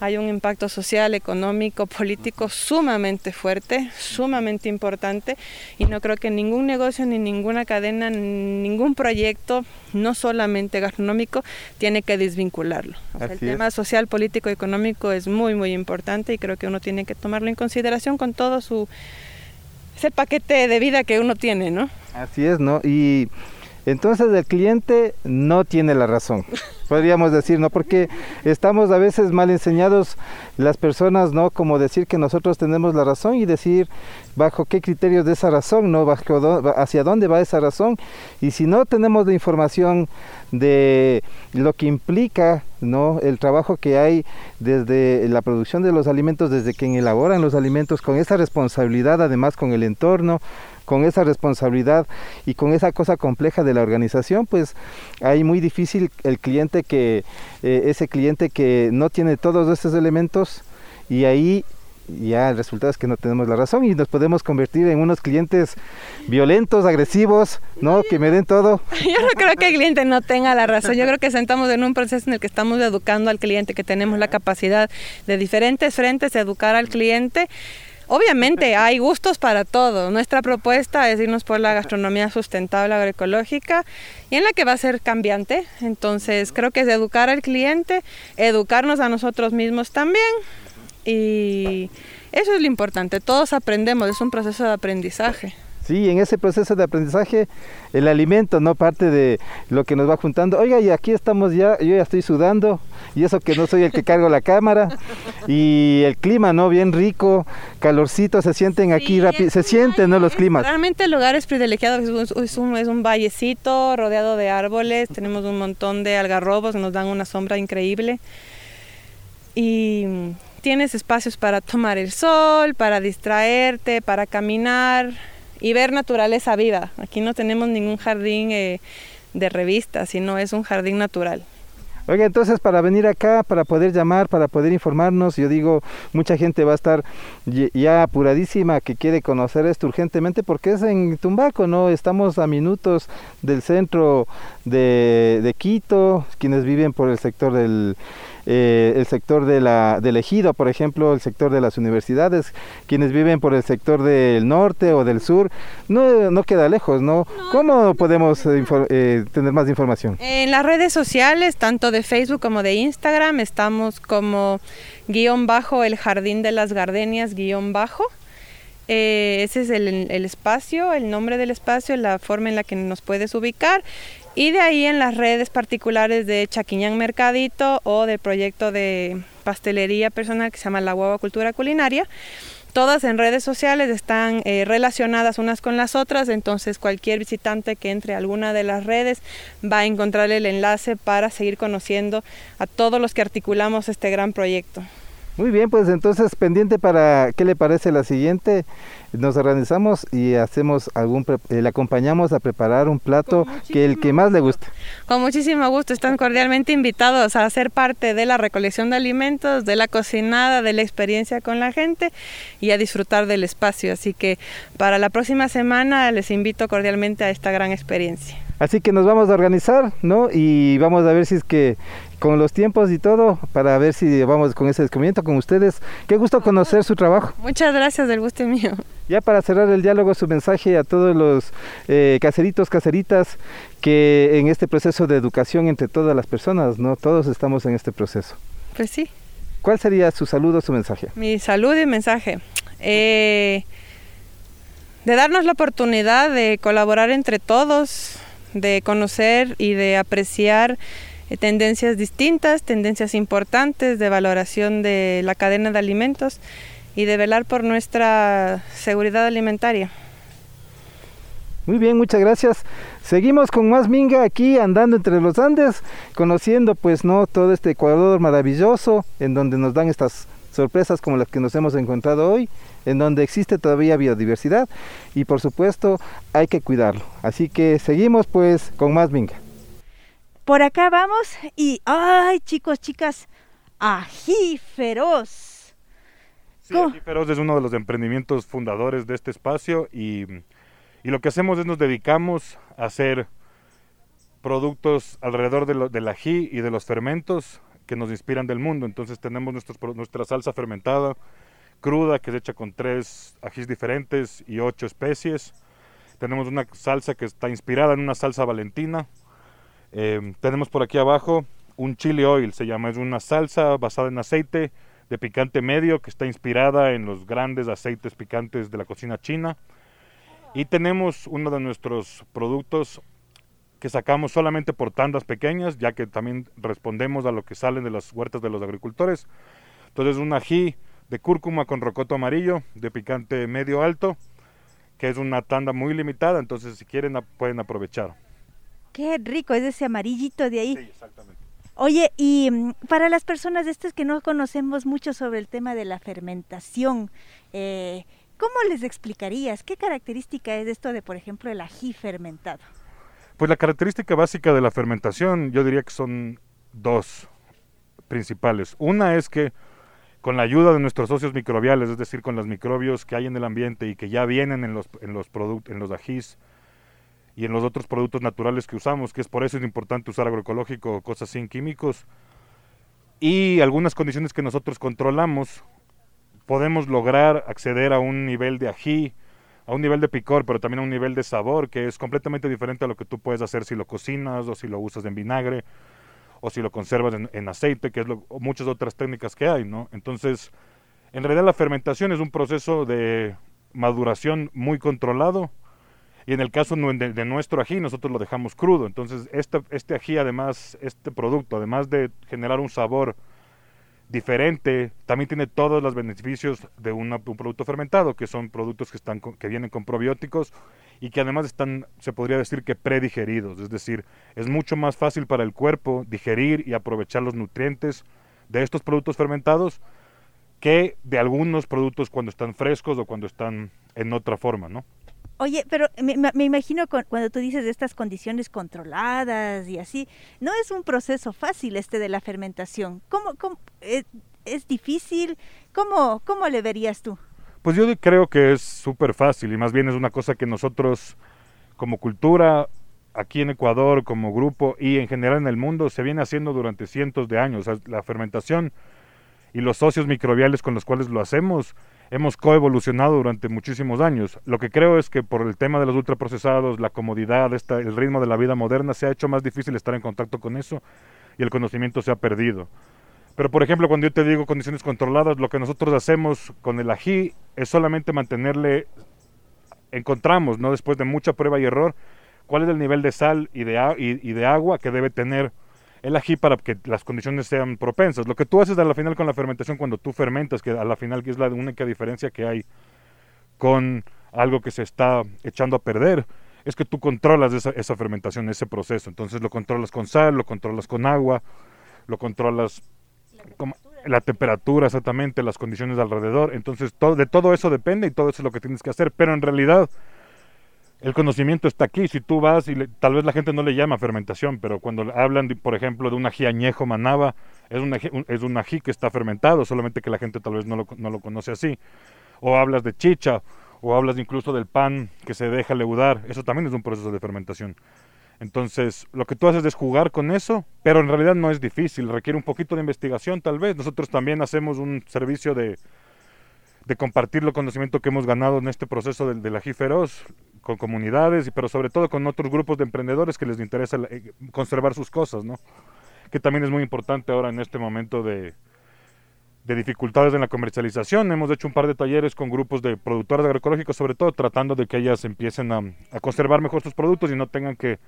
Hay un impacto social, económico, político sumamente fuerte, sumamente importante y no creo que ningún negocio, ni ninguna cadena, ningún proyecto, no solamente gastronómico, tiene que desvincularlo. O sea, el es. tema social, político, económico es muy, muy importante y creo que uno tiene que tomarlo en consideración con todo su ese paquete de vida que uno tiene, ¿no? Así es, ¿no? Y entonces el cliente no tiene la razón, podríamos decir, ¿no? Porque estamos a veces mal enseñados las personas, ¿no? Como decir que nosotros tenemos la razón y decir bajo qué criterios de esa razón, ¿no? Bajo hacia dónde va esa razón. Y si no tenemos la información de lo que implica, ¿no? El trabajo que hay desde la producción de los alimentos, desde quien elaboran los alimentos, con esa responsabilidad además con el entorno, con esa responsabilidad y con esa cosa compleja de la organización, pues hay muy difícil el cliente que, eh, ese cliente que no tiene todos estos elementos y ahí ya el resultado es que no tenemos la razón y nos podemos convertir en unos clientes violentos, agresivos, ¿no? Que me den todo. Yo no creo que el cliente no tenga la razón. Yo creo que sentamos en un proceso en el que estamos educando al cliente, que tenemos la capacidad de diferentes frentes de educar al cliente. Obviamente hay gustos para todo. Nuestra propuesta es irnos por la gastronomía sustentable agroecológica y en la que va a ser cambiante. Entonces creo que es educar al cliente, educarnos a nosotros mismos también y eso es lo importante. Todos aprendemos, es un proceso de aprendizaje. Sí, en ese proceso de aprendizaje, el alimento, ¿no? Parte de lo que nos va juntando. Oiga, y aquí estamos ya, yo ya estoy sudando, y eso que no soy el que cargo la cámara, y el clima, ¿no? Bien rico, calorcito, se sienten aquí rápido, se sienten, ¿no? Los climas. Realmente el lugar es privilegiado, es un, es un, es un vallecito rodeado de árboles, tenemos un montón de algarrobos que nos dan una sombra increíble. Y tienes espacios para tomar el sol, para distraerte, para caminar y ver naturaleza viva. Aquí no tenemos ningún jardín eh, de revista, sino es un jardín natural. Oiga, entonces para venir acá, para poder llamar, para poder informarnos, yo digo, mucha gente va a estar ya apuradísima que quiere conocer esto urgentemente porque es en Tumbaco, ¿no? Estamos a minutos del centro de, de Quito, quienes viven por el sector del eh, el sector de la, del ejido, por ejemplo, el sector de las universidades, quienes viven por el sector del norte o del sur, no, no queda lejos, ¿no? ¿Cómo podemos eh, infor- eh, tener más información? En las redes sociales, tanto de Facebook como de Instagram, estamos como guion bajo el jardín de las gardenias guion bajo. Eh, ese es el, el espacio, el nombre del espacio, la forma en la que nos puedes ubicar. Y de ahí en las redes particulares de Chaquiñán Mercadito o del proyecto de pastelería personal que se llama La Guagua Cultura Culinaria. Todas en redes sociales están eh, relacionadas unas con las otras, entonces cualquier visitante que entre a alguna de las redes va a encontrar el enlace para seguir conociendo a todos los que articulamos este gran proyecto. Muy bien, pues entonces pendiente para qué le parece la siguiente. Nos organizamos y hacemos algún, eh, le acompañamos a preparar un plato que el que más le guste. Con muchísimo gusto, están cordialmente invitados a ser parte de la recolección de alimentos, de la cocinada, de la experiencia con la gente y a disfrutar del espacio. Así que para la próxima semana les invito cordialmente a esta gran experiencia. Así que nos vamos a organizar, ¿no? Y vamos a ver si es que con los tiempos y todo, para ver si vamos con ese descubrimiento con ustedes. Qué gusto conocer su trabajo. Muchas gracias, del gusto mío. Ya para cerrar el diálogo, su mensaje a todos los eh, caseritos, caseritas, que en este proceso de educación entre todas las personas, ¿no? Todos estamos en este proceso. Pues sí, ¿Cuál sería su saludo, su mensaje? mi salud y mensaje. Eh, de darnos la oportunidad de colaborar entre todos, de conocer y de apreciar eh, tendencias distintas, tendencias importantes de valoración de la cadena de alimentos y de velar por nuestra seguridad alimentaria. Muy bien, muchas gracias. Seguimos con más Minga aquí andando entre los Andes, conociendo pues no todo este Ecuador maravilloso en donde nos dan estas sorpresas como las que nos hemos encontrado hoy, en donde existe todavía biodiversidad y por supuesto hay que cuidarlo. Así que seguimos pues con más Minga. Por acá vamos y, ay chicos, chicas, ají feroz. Sí. Aquí Feroz es uno de los emprendimientos fundadores de este espacio y, y lo que hacemos es nos dedicamos a hacer productos alrededor de lo- del ají y de los fermentos que nos inspiran del mundo. Entonces tenemos nuestros nuestra salsa fermentada cruda que es hecha con tres ajís diferentes y ocho especies. Tenemos una salsa que está inspirada en una salsa valentina. Eh, tenemos por aquí abajo un chili oil, se llama, es una salsa basada en aceite de picante medio que está inspirada en los grandes aceites picantes de la cocina china. Y tenemos uno de nuestros productos que sacamos solamente por tandas pequeñas, ya que también respondemos a lo que salen de las huertas de los agricultores. Entonces un ají de cúrcuma con rocoto amarillo, de picante medio alto, que es una tanda muy limitada, entonces si quieren pueden aprovechar. Qué rico, es ese amarillito de ahí. Sí, exactamente. Oye, y mm, para las personas de estas que no conocemos mucho sobre el tema de la fermentación, eh, ¿cómo les explicarías? ¿Qué característica es esto de, por ejemplo, el ají fermentado? Pues la característica básica de la fermentación, yo diría que son dos principales. Una es que con la ayuda de nuestros socios microbiales, es decir, con los microbios que hay en el ambiente y que ya vienen en los, en los, en los ajís y en los otros productos naturales que usamos, que es por eso es importante usar agroecológico cosas sin químicos, y algunas condiciones que nosotros controlamos, podemos lograr acceder a un nivel de ají, a un nivel de picor, pero también a un nivel de sabor que es completamente diferente a lo que tú puedes hacer si lo cocinas o si lo usas en vinagre o si lo conservas en, aceite, que es muchas otras técnicas que hay, ¿no? Entonces, en realidad la fermentación es un proceso de maduración muy controlado y en el caso de, nuestro ají nosotros lo dejamos crudo. Entonces, este, este ají además, este producto, además de generar un sabor diferente, también tiene todos los beneficios de un producto fermentado, que son productos que, están que vienen con probióticos y que además están, se podría decir que predigeridos, es decir, es mucho más fácil para el cuerpo digerir y aprovechar los nutrientes de estos productos fermentados que de algunos productos cuando están frescos o cuando están en otra forma, ¿no? Oye, pero me, imagino cuando tú dices de estas condiciones controladas y así, no es un proceso fácil este de la fermentación. ¿Cómo, cómo- es, es difícil? ¿Cómo, ¿Cómo le verías tú? Pues yo creo que es súper fácil y más bien es una cosa que nosotros como cultura aquí en Ecuador, como grupo y en general en el mundo se viene haciendo durante cientos de años. La fermentación y los socios microbiales con los cuales lo hacemos hemos coevolucionado durante muchísimos años. Lo que creo es que por el tema de los ultraprocesados, la comodidad, el ritmo de la vida moderna, se ha hecho más difícil estar en contacto con eso y el conocimiento se ha perdido. Pero por ejemplo, cuando yo te digo condiciones controladas, lo que nosotros hacemos con el ají es solamente mantenerle, encontramos, ¿no? después de mucha prueba y error, cuál es el nivel de sal y de, y, de agua que debe tener el ají para que las condiciones sean propensas. Lo que tú haces a la final con la fermentación, cuando tú fermentas, que a la final es la única diferencia que hay con algo que se está echando a perder, es que tú controlas esa fermentación, ese proceso. Entonces lo controlas con sal, lo controlas con agua, lo controlas la temperatura exactamente, las condiciones de alrededor. Entonces todo, de todo eso depende y todo eso es lo que tienes que hacer. Pero en realidad el conocimiento está aquí. Si tú vas y tal vez la gente no le llama fermentación, pero cuando hablan, por ejemplo, de un ají añejo manaba, es un, ají, un- es un ají que está fermentado, solamente que la gente tal vez no lo, no lo conoce así. O hablas de chicha, o hablas incluso del pan que se deja leudar. Eso también es un proceso de fermentación. Entonces, lo que tú haces es jugar con eso, pero en realidad no es difícil, requiere un poquito de investigación tal vez. Nosotros también hacemos un servicio de, de compartir el conocimiento que hemos ganado en este proceso del, del ají feroz con comunidades, pero sobre todo con otros grupos de emprendedores que les interesa la- eh, conservar sus cosas, ¿no? Que también es muy importante ahora en este momento de, de dificultades en la comercialización. Hemos hecho un par de talleres con grupos de productores agroecológicos, sobre todo tratando de que ellas empiecen a, a conservar mejor sus productos y no tengan que...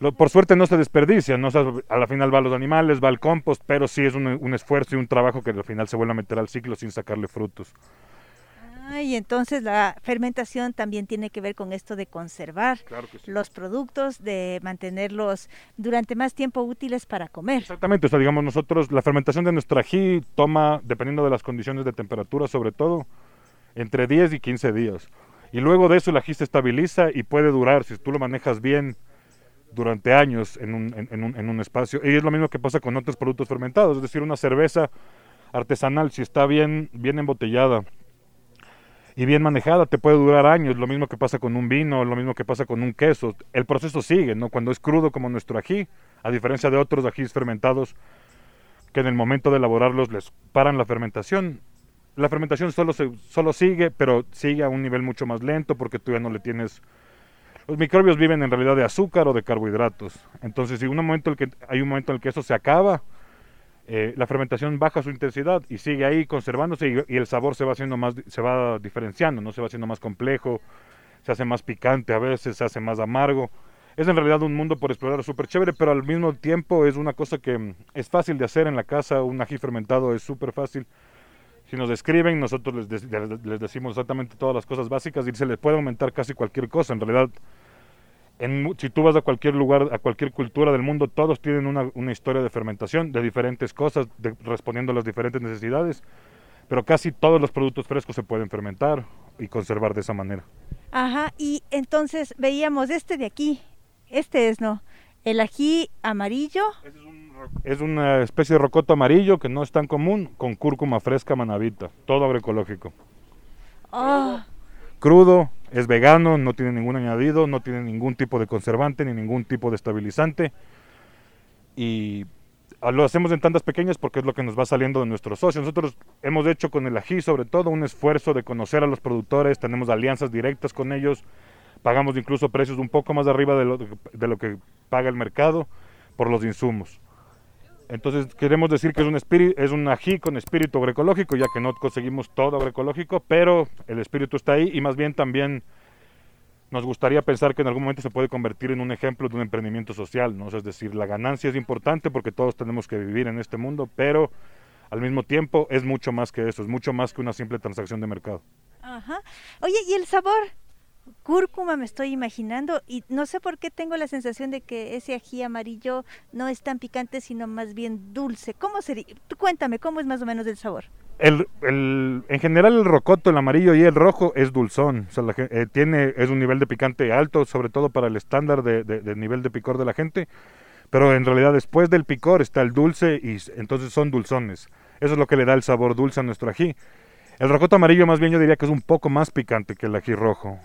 lo- por suerte no se desperdicia, ¿no? O sea, a la final va a los animales, va al compost, pero sí es un, un esfuerzo y un trabajo que al final se vuelve a meter al ciclo sin sacarle frutos. Ah, y entonces la fermentación también tiene que ver con esto de conservar Claro que sí. los productos, de mantenerlos durante más tiempo útiles para comer. Exactamente, o sea, digamos nosotros, la fermentación de nuestro ají toma, dependiendo de las condiciones de temperatura sobre todo, entre 10 y 15 días. Y luego de eso el ají se estabiliza y puede durar, si tú lo manejas bien, durante años en un, en- un- en un espacio. Y es lo mismo que pasa con otros productos fermentados, es decir, una cerveza artesanal, si está bien, bien embotellada y bien manejada, te puede durar años. Lo mismo que pasa con un vino, lo mismo que pasa con un queso. El proceso sigue, ¿no? Cuando es crudo como nuestro ají, a diferencia de otros ajís fermentados que en el momento de elaborarlos les paran la fermentación. La fermentación solo, se, solo sigue, pero sigue a un nivel mucho más lento porque tú ya no le tienes... Los microbios viven en realidad de azúcar o de carbohidratos. Entonces, si un momento hay un momento en el que eso se acaba, eh, la fermentación baja su intensidad y sigue ahí conservándose y, y el sabor se va haciendo más, se va diferenciando, no se va haciendo más complejo, se hace más picante a veces, se hace más amargo. Es en realidad un mundo por explorar súper chévere, pero al mismo tiempo es una cosa que mm, es fácil de hacer en la casa, un ají fermentado es súper fácil. Si nos describen, nosotros les, les- decimos exactamente todas las cosas básicas y se les puede aumentar casi cualquier cosa. En realidad, en si tú vas a cualquier lugar, a cualquier cultura del mundo, todos tienen una, una historia de fermentación de diferentes cosas, de- respondiendo a las diferentes necesidades, pero casi todos los productos frescos se pueden fermentar y conservar de esa manera. Ajá, y entonces veíamos este de aquí, este es, ¿no? El ají amarillo. Es una especie de rocoto amarillo que no es tan común, con cúrcuma fresca manavita, todo agroecológico. Oh, Crudo, es vegano, no tiene ningún añadido, no tiene ningún tipo de conservante ni ningún tipo de estabilizante. Y Ah, Lo hacemos en tandas pequeñas porque es lo que nos va saliendo de nuestros socios. Nosotros hemos hecho con el ají, sobre todo, un esfuerzo de conocer a los productores, tenemos alianzas directas con ellos, pagamos incluso precios un poco más arriba de lo, de lo que paga el mercado por los insumos. Entonces queremos decir que es un, espíritu, es un ají con espíritu agroecológico, ya que no conseguimos todo agroecológico, pero el espíritu está ahí y más bien también nos gustaría pensar que en algún momento se puede convertir en un ejemplo de un emprendimiento social, ¿no? O es decir, la ganancia es importante porque todos tenemos que vivir en este mundo, pero al mismo tiempo es mucho más que eso, es mucho más que una simple transacción de mercado. Ajá. Oye, ¿y el sabor? Cúrcuma me estoy imaginando y no sé por qué tengo la sensación de que ese ají amarillo no es tan picante, sino más bien dulce. ¿Cómo sería? Cuéntame, ¿cómo es más o menos el sabor? El, el- en general el rocoto, el amarillo y el rojo es dulzón, o sea, la eh, tiene, es un nivel de picante alto, sobre todo para el estándar de, de- del nivel de picor de la gente, pero en realidad después del picor está el dulce y entonces son dulzones. Eso es lo que le da el sabor dulce a nuestro ají. El rocoto amarillo más bien yo diría que es un poco más picante que el ají rojo.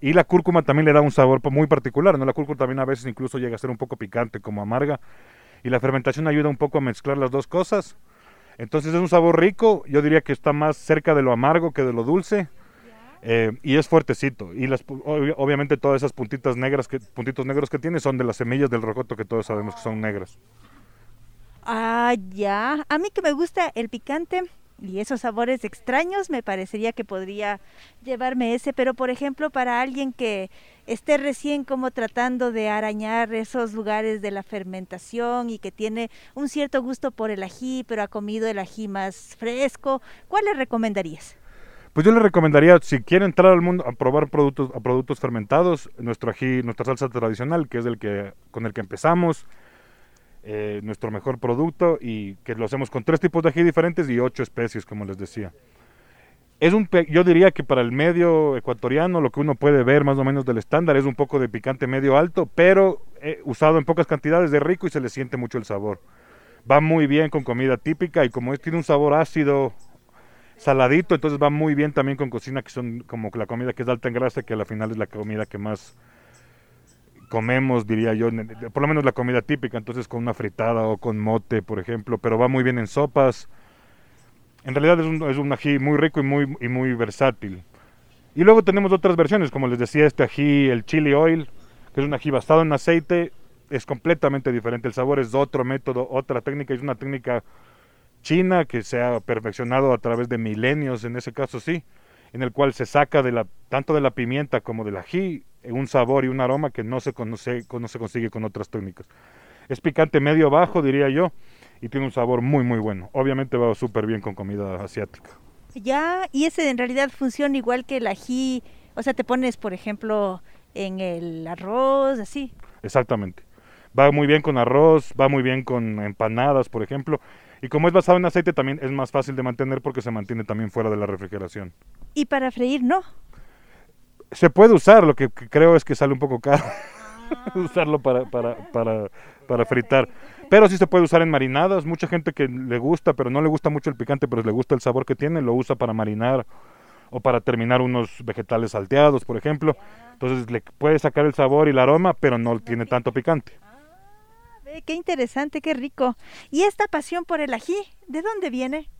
Y la cúrcuma también le da un sabor muy particular, ¿no? La cúrcuma también a veces incluso llega a ser un poco picante, como amarga. Y la fermentación ayuda un poco a mezclar las dos cosas. Entonces es un sabor rico, yo diría que está más cerca de lo amargo que de lo dulce. eh, y es fuertecito. Y las, obviamente todas esas puntitas negras que, puntitos negros que tiene son de las semillas del rocoto que todos sabemos que son negras. Ah, ya. A mí que me gusta el picante y esos sabores extraños, me parecería que podría llevarme ese, pero por ejemplo, para alguien que esté recién como tratando de arañar esos lugares de la fermentación y que tiene un cierto gusto por el ají, pero ha comido el ají más fresco, ¿cuál le recomendarías? Pues yo le recomendaría, si quiere entrar al mundo a probar productos, a productos fermentados, nuestro ají, nuestra salsa tradicional, que es el que, con el que empezamos, eh, nuestro mejor producto y que lo hacemos con tres tipos de ají diferentes y ocho especies, como les decía. Es un, yo diría que para el medio ecuatoriano lo que uno puede ver más o menos del estándar es un poco de picante medio alto, pero eh, usado en pocas cantidades de rico y se le siente mucho el sabor. Va muy bien con comida típica y como es, tiene un sabor ácido, saladito, entonces va muy bien también con cocina que son como la comida que es alta en grasa, que al final es la comida que más comemos, diría yo, por lo menos la comida típica, entonces con una fritada o con mote, por ejemplo, pero va muy bien en sopas. En realidad es un, ají muy rico y muy, y muy versátil. Y luego tenemos otras versiones, como les decía, este ají, el chili oil, que es un ají basado en aceite, es completamente diferente. El sabor es otro método, otra técnica, es una técnica china que se ha perfeccionado a través de milenios, en ese caso sí, en el cual se saca de la, tanto de la pimienta como del ají un sabor y un aroma que no se, conoce, no se consigue con otras técnicas. Es picante medio bajo, diría yo, y tiene un sabor muy, muy bueno. Obviamente va súper bien con comida asiática. Ya, y ese en realidad funciona igual que el ají, o sea, te pones, por ejemplo, en el arroz, así. Exactamente. Va muy bien con arroz, va muy bien con empanadas, por ejemplo. Y como es basado en aceite, también es más fácil de mantener porque se mantiene también fuera de la refrigeración. Y para freír, no. Se puede usar, lo que creo es que sale un poco caro usarlo para, para, para, para fritar. Pero sí se puede usar en marinadas. Mucha gente que le gusta, pero no le gusta mucho el picante, pero le gusta el sabor que tiene, lo usa para marinar o para terminar unos vegetales salteados, por ejemplo. Entonces le puede sacar el sabor y el aroma, pero no tiene tanto picante. Ve, qué interesante, qué rico. ¿Y esta pasión por el ají, de dónde viene?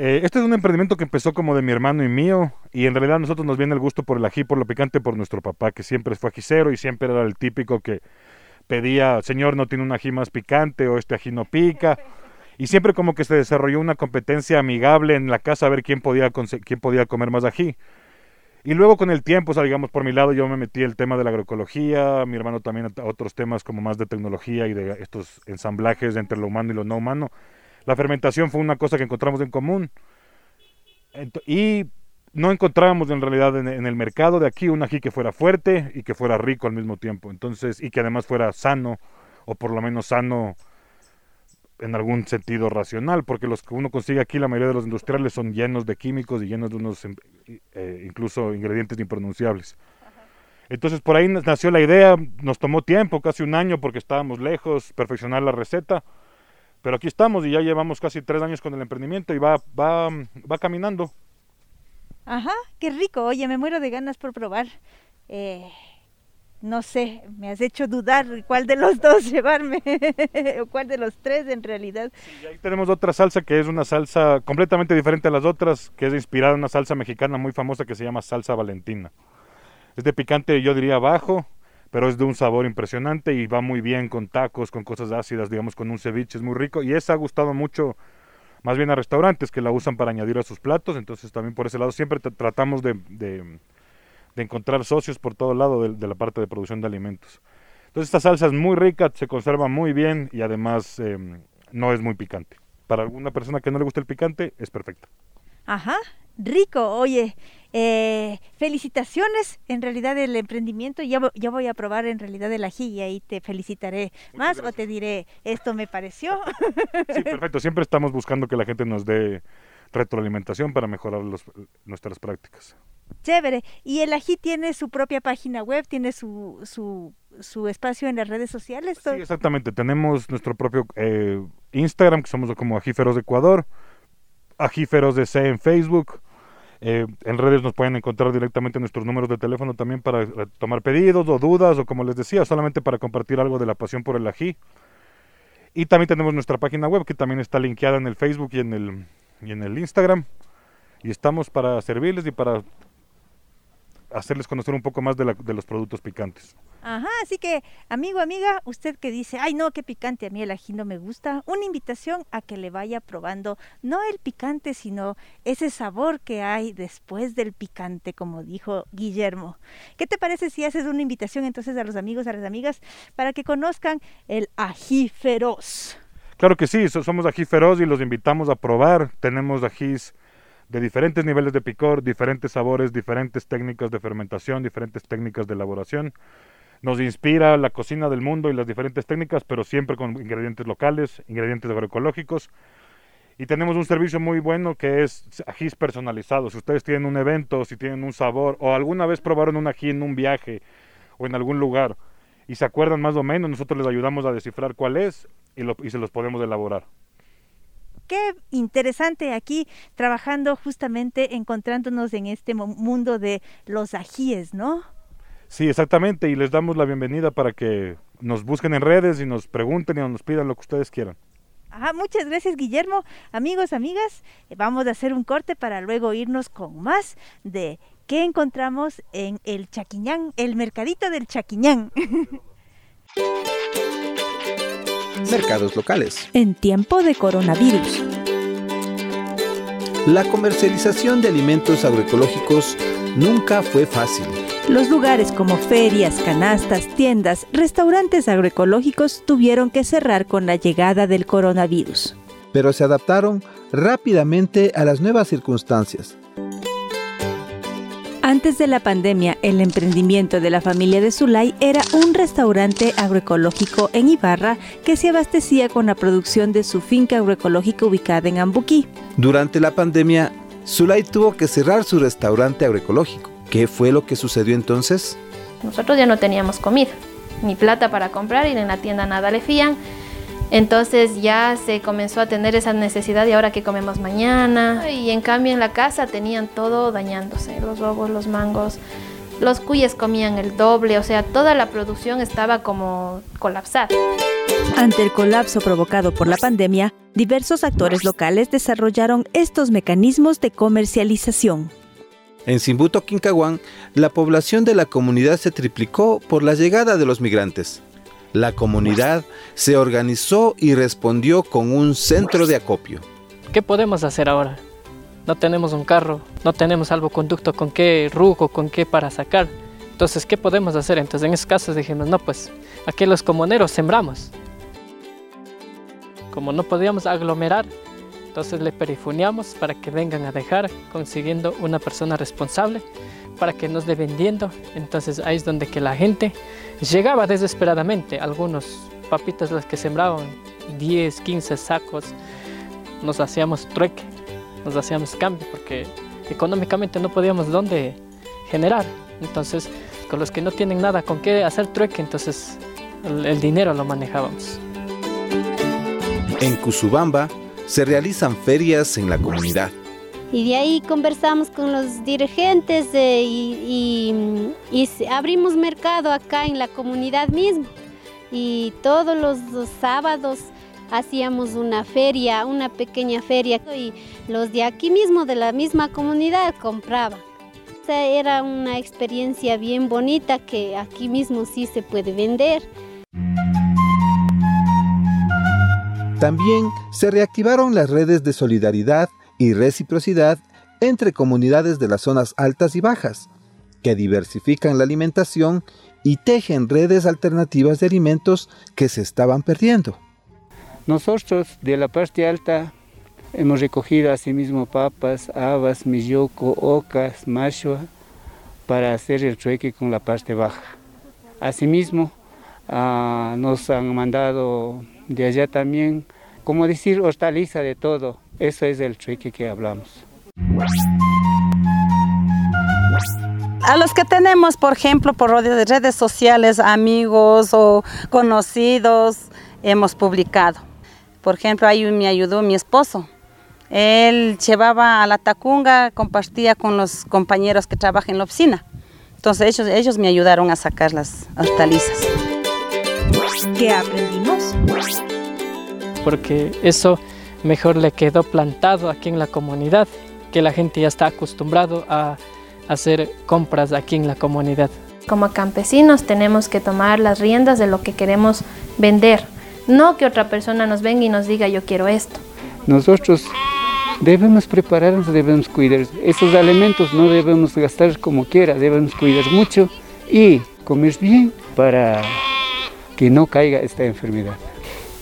Eh, este es un emprendimiento que empezó como de mi hermano y mío, y en realidad a nosotros nos viene el gusto por el ají, por lo picante, por nuestro papá, que siempre fue ajicero y siempre era el típico que pedía, señor, no tiene un ají más picante o este ají no pica. Y siempre como que se desarrolló una competencia amigable en la casa a ver quién podía, quién podía comer más ají. Y luego con el tiempo, o digamos, por mi lado yo me metí el tema de la agroecología, mi hermano también a otros temas como más de tecnología y de estos ensamblajes entre lo humano y lo no humano. La fermentación fue una cosa que encontramos en común. Y no encontrábamos en realidad en, en el mercado de aquí un ají que fuera fuerte y que fuera rico al mismo tiempo. Entonces, y que además fuera sano, o por lo menos sano en algún sentido racional, porque los que uno consigue aquí, la mayoría de los industriales son llenos de químicos y llenos de unos em, eh, incluso ingredientes impronunciables. Entonces por ahí nació la idea, nos tomó tiempo, casi un año, porque estábamos lejos, perfeccionar la receta, pero aquí estamos y ya llevamos casi tres años con el emprendimiento y va, va, va caminando. Ajá, qué rico. Oye, me muero de ganas por probar. Eh, no sé, me has hecho dudar cuál de los dos llevarme, o cuál de los tres en realidad. Y ahí tenemos otra salsa que es una salsa completamente diferente a las otras, que es inspirada en una salsa mexicana muy famosa que se llama salsa valentina. Es de picante, yo diría bajo, pero es de un sabor impresionante y va muy bien con tacos, con cosas ácidas, digamos, con un ceviche, es muy rico. Y esa ha gustado mucho, más bien a restaurantes que la usan para añadir a sus platos, entonces también por ese lado siempre tra- tratamos de, de- de encontrar socios por todo lado de, la parte de producción de alimentos. Entonces esta salsa es muy rica, se conserva muy bien y además eh, no es muy picante. Para alguna persona que no le gusta el picante, es perfecta. Ajá, rico, oye, eh, felicitaciones en realidad del emprendimiento, ya, ya voy a probar en realidad el ají y ahí te felicitaré más o te diré, esto me pareció. Sí, perfecto. Siempre estamos buscando que la gente nos dé retroalimentación para mejorar los- nuestras prácticas. Chévere. Y el ají tiene su propia página web, tiene su, su, su espacio en las redes sociales. Sí, exactamente. Tenemos nuestro propio eh, Instagram, que somos como Ajíferos de Ecuador, Ajíferos de C en Facebook. Eh, en redes nos pueden encontrar directamente nuestros números de teléfono también para eh, tomar pedidos o dudas o como les decía, solamente para compartir algo de la pasión por el ají. Y también tenemos nuestra página web que también está linkeada en el Facebook y en el, y en el Instagram. Y estamos para servirles y para hacerles conocer un poco más de, la- de los productos picantes. Ajá, así que amigo, amiga, usted que dice, ay no, qué picante, a mí el ají no me gusta, una invitación a que le vaya probando no el picante, sino ese sabor que hay después del picante, como dijo Guillermo. ¿Qué te parece si haces una invitación entonces a los amigos, a las amigas, para que conozcan el ají feroz? Claro que sí, so- somos ají feroz y los invitamos a probar. Tenemos ajís de diferentes niveles de picor, diferentes sabores, diferentes técnicas de fermentación, diferentes técnicas de elaboración. Nos inspira la cocina del mundo y las diferentes técnicas, pero siempre con ingredientes locales, ingredientes agroecológicos. Y tenemos un servicio muy bueno que es ajís personalizados. Si ustedes tienen un evento, si tienen un sabor, o alguna vez probaron un ají en un viaje o en algún lugar y se acuerdan más o menos, nosotros les ayudamos a descifrar cuál es lo- y se los podemos elaborar. Qué interesante aquí trabajando justamente encontrándonos en este mundo de los ajíes, ¿no? Sí, exactamente, y les damos la bienvenida para que nos busquen en redes y nos pregunten y nos pidan lo que ustedes quieran. Ajá, muchas gracias Guillermo. Amigos, amigas, eh, vamos a hacer un corte para luego irnos con más de qué encontramos en el Chaquiñán, el mercadito del Chaquiñán. Mercados locales. En tiempo de coronavirus. La comercialización de alimentos agroecológicos nunca fue fácil. Los lugares como ferias, canastas, tiendas, restaurantes agroecológicos tuvieron que cerrar con la llegada del coronavirus. pero se adaptaron rápidamente a las nuevas circunstancias. Antes de la pandemia, el emprendimiento de la familia de Zulay era un restaurante agroecológico en Ibarra que se abastecía con la producción de su finca agroecológica ubicada en Ambuquí. Durante la pandemia, Zulay tuvo que cerrar su restaurante agroecológico. ¿Qué fue lo que sucedió entonces? Nosotros ya no teníamos comida, ni plata para comprar y en la tienda nada le fían. Entonces ya se comenzó a tener esa necesidad de ahora que comemos mañana. Y en cambio en la casa tenían todo dañándose, los huevos, los mangos, los cuyes comían el doble, o sea, toda la producción estaba como colapsada. Ante el colapso provocado por la pandemia, diversos actores locales desarrollaron estos mecanismos de comercialización. En Simbuto, Quincahuán, la población de la comunidad se triplicó por la llegada de los migrantes. La comunidad se organizó y respondió con un centro de acopio. ¿Qué podemos hacer ahora? No tenemos un carro, no tenemos salvoconducto con qué rugo, con qué para sacar. Entonces, ¿qué podemos hacer? Entonces, en esos casos dijimos, no, pues aquí los comuneros sembramos. Como no podíamos aglomerar, entonces le perifuneamos para que vengan a dejar, consiguiendo una persona responsable para que nos dé vendiendo. Entonces ahí es donde que la gente llegaba desesperadamente. Algunos papitas las que sembraban 10, 15 sacos, nos hacíamos trueque, nos hacíamos cambio porque económicamente no podíamos dónde generar. Entonces con los que no tienen nada con qué hacer trueque, entonces el, el dinero lo manejábamos. En Cusubamba se realizan ferias en la comunidad. Y de ahí conversamos con los dirigentes y, abrimos mercado acá en la comunidad mismo. Y todos los, los sábados hacíamos una feria, una pequeña feria y los de aquí mismo, de la misma comunidad, compraban. Era una experiencia bien bonita que aquí mismo sí se puede vender. También se reactivaron las redes de solidaridad y reciprocidad entre comunidades de las zonas altas y bajas, que diversifican la alimentación y tejen redes alternativas de alimentos que se estaban perdiendo. Nosotros de la parte alta hemos recogido asimismo papas, habas, milloco, ocas, machua para hacer el trueque con la parte baja. Asimismo, ah, nos han mandado de allá también, como decir, hortaliza de todo. Eso es el trueque que hablamos. A los que tenemos, por ejemplo, por redes sociales, amigos o conocidos, hemos publicado. Por ejemplo, ahí me ayudó mi esposo. Él llevaba a la tacunga, compartía con los compañeros que trabajan en la oficina. Entonces ellos, ellos me ayudaron a sacar las hortalizas. ¿Qué aprendimos? Porque eso mejor le quedó plantado aquí en la comunidad, que la gente ya está acostumbrado a hacer compras aquí en la comunidad. Como campesinos tenemos que tomar las riendas de lo que queremos vender, no que otra persona nos venga y nos diga yo quiero esto. Nosotros debemos prepararnos, debemos cuidar esos alimentos, no debemos gastar como quiera, debemos cuidar mucho y comer bien para que no caiga esta enfermedad.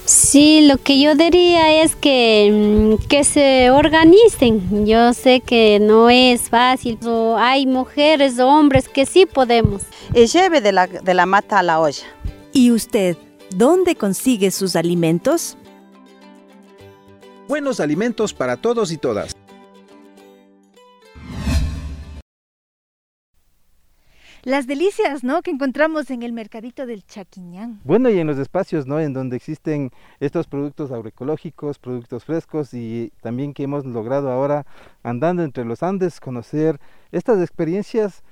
Sí, lo que yo diría es que, mm, que se organicen. Yo sé que no es fácil. Hay mujeres o hombres que sí podemos. Y lleve de la, de la mata a la olla. ¿Y usted dónde consigue sus alimentos? Buenos alimentos para todos y todas. Las delicias, ¿no? Que encontramos en el mercadito del Chaquiñán. Bueno, y en los espacios, ¿no? En donde existen estos productos agroecológicos, productos frescos y también que hemos logrado ahora, andando entre los Andes, conocer estas experiencias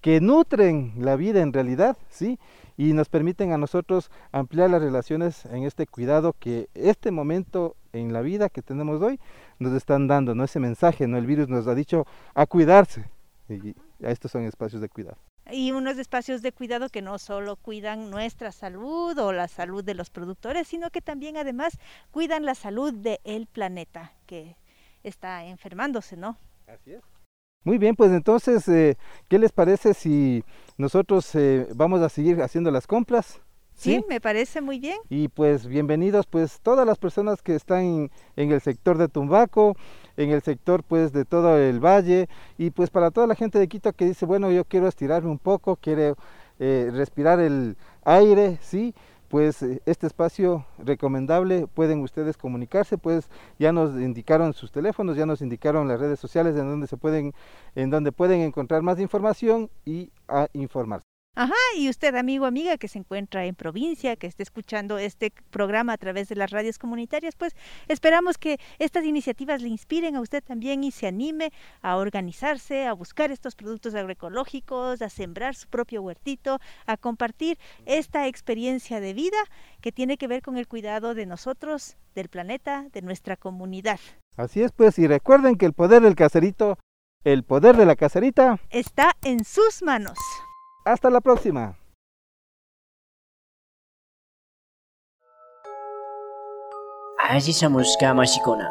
que nutren la vida en realidad, ¿sí? Y nos permiten a nosotros ampliar las relaciones en este cuidado que este momento en la vida que tenemos hoy nos están dando, ¿no? Ese mensaje, ¿no? El virus nos ha dicho a cuidarse. Y estos son espacios de cuidado y unos espacios de cuidado que no solo cuidan nuestra salud o la salud de los productores, sino que también además cuidan la salud del planeta que está enfermándose, ¿no? Así es. Muy bien, pues entonces, eh, ¿qué les parece si nosotros eh, vamos a seguir haciendo las compras? ¿Sí? me parece muy bien. Y pues bienvenidos pues todas las personas que están en, el sector de Tumbaco, en el sector pues de todo el valle y pues para toda la gente de Quito que dice, bueno, yo quiero estirarme un poco, quiero eh, respirar el aire, ¿sí? Pues eh, este espacio recomendable, pueden ustedes comunicarse, pues ya nos indicaron sus teléfonos, ya nos indicaron las redes sociales en donde se pueden, en donde pueden encontrar más información y a informarse. Ajá, y usted, amigo, amiga, que se encuentra en provincia, que esté escuchando este programa a través de las radios comunitarias, pues esperamos que estas iniciativas le inspiren a usted también y se anime a organizarse, a buscar estos productos agroecológicos, a sembrar su propio huertito, a compartir esta experiencia de vida que tiene que ver con el cuidado de nosotros, del planeta, de nuestra comunidad. Así es, pues, y recuerden que el poder del caserito, el poder de la caserita, está en sus manos. Hasta la próxima. Ashisamushka mashikuna.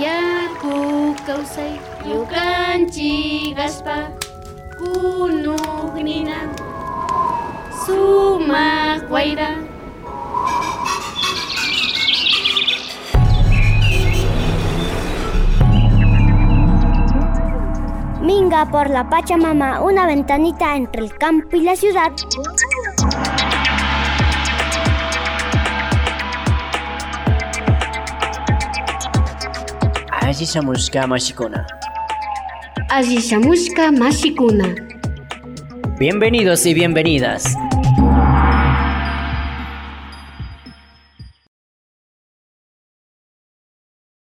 Yaku kawsay yukanchi gaspa kunugnina sumak wayra Minga por la Pachamama, una ventanita entre el campo y la ciudad. Ashisamushka mashikuna. Ashisamushka mashikuna. Bienvenidos y bienvenidas.